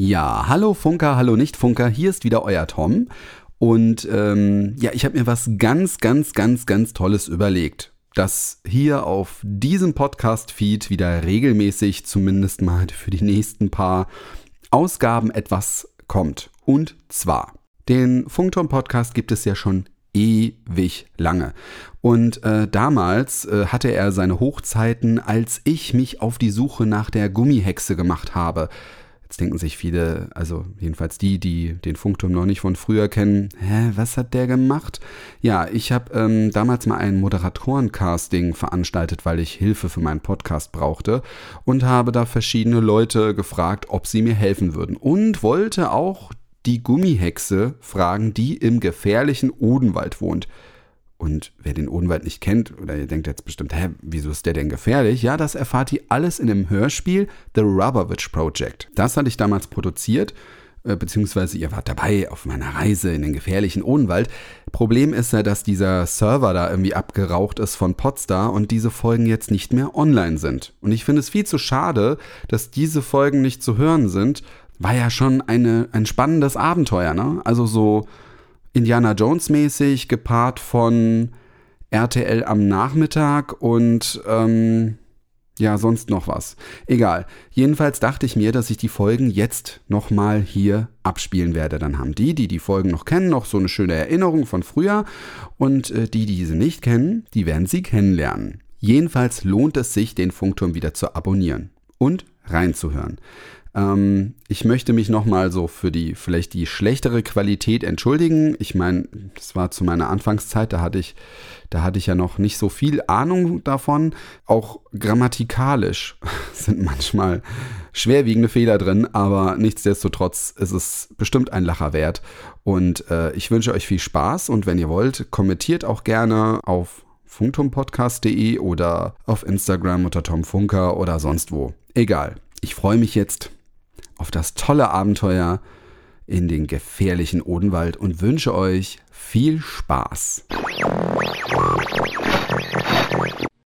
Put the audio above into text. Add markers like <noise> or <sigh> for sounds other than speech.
Ja, hallo Funker, hallo Nicht-Funker, hier ist wieder euer Tom. Und ähm, ja, ich habe mir was ganz, ganz, ganz, ganz Tolles überlegt, dass hier auf diesem Podcast-Feed wieder regelmäßig, zumindest mal für die nächsten paar Ausgaben, etwas kommt. Und zwar, den Funkturm-Podcast gibt es ja schon ewig lange. Und äh, damals äh, hatte er seine Hochzeiten, als ich mich auf die Suche nach der Gummihexe gemacht habe. Jetzt denken sich viele, also jedenfalls die, die den Funkturm noch nicht von früher kennen, hä, was hat der gemacht? Ja, ich habe ähm, damals mal ein Moderatorencasting veranstaltet, weil ich Hilfe für meinen Podcast brauchte und habe da verschiedene Leute gefragt, ob sie mir helfen würden und wollte auch die Gummihexe fragen, die im gefährlichen Odenwald wohnt. Und wer den Odenwald nicht kennt, oder ihr denkt jetzt bestimmt, hä, wieso ist der denn gefährlich? Ja, das erfahrt ihr alles in dem Hörspiel The Rubber Witch Project. Das hatte ich damals produziert, äh, beziehungsweise ihr wart dabei auf meiner Reise in den gefährlichen Odenwald. Problem ist ja, dass dieser Server da irgendwie abgeraucht ist von Podstar und diese Folgen jetzt nicht mehr online sind. Und ich finde es viel zu schade, dass diese Folgen nicht zu hören sind. War ja schon eine, ein spannendes Abenteuer, ne? Also so Indiana Jones mäßig, gepaart von RTL am Nachmittag und ähm, ja, sonst noch was. Egal. Jedenfalls dachte ich mir, dass ich die Folgen jetzt nochmal hier abspielen werde. Dann haben die, die die Folgen noch kennen, noch so eine schöne Erinnerung von früher. Und äh, die, die sie nicht kennen, die werden sie kennenlernen. Jedenfalls lohnt es sich, den Funkturm wieder zu abonnieren und reinzuhören. Ähm, ich möchte mich nochmal so für die vielleicht die schlechtere Qualität entschuldigen. Ich meine, das war zu meiner Anfangszeit, da hatte ich, da hatte ich ja noch nicht so viel Ahnung davon. Auch grammatikalisch <laughs> sind manchmal schwerwiegende Fehler drin, aber nichtsdestotrotz ist es bestimmt ein Lacher wert. Und äh, ich wünsche euch viel Spaß und wenn ihr wollt, kommentiert auch gerne auf funktumpodcast.de oder auf Instagram unter Tom Funker oder sonst wo. Egal. Ich freue mich jetzt auf das tolle Abenteuer in den gefährlichen Odenwald und wünsche euch viel Spaß.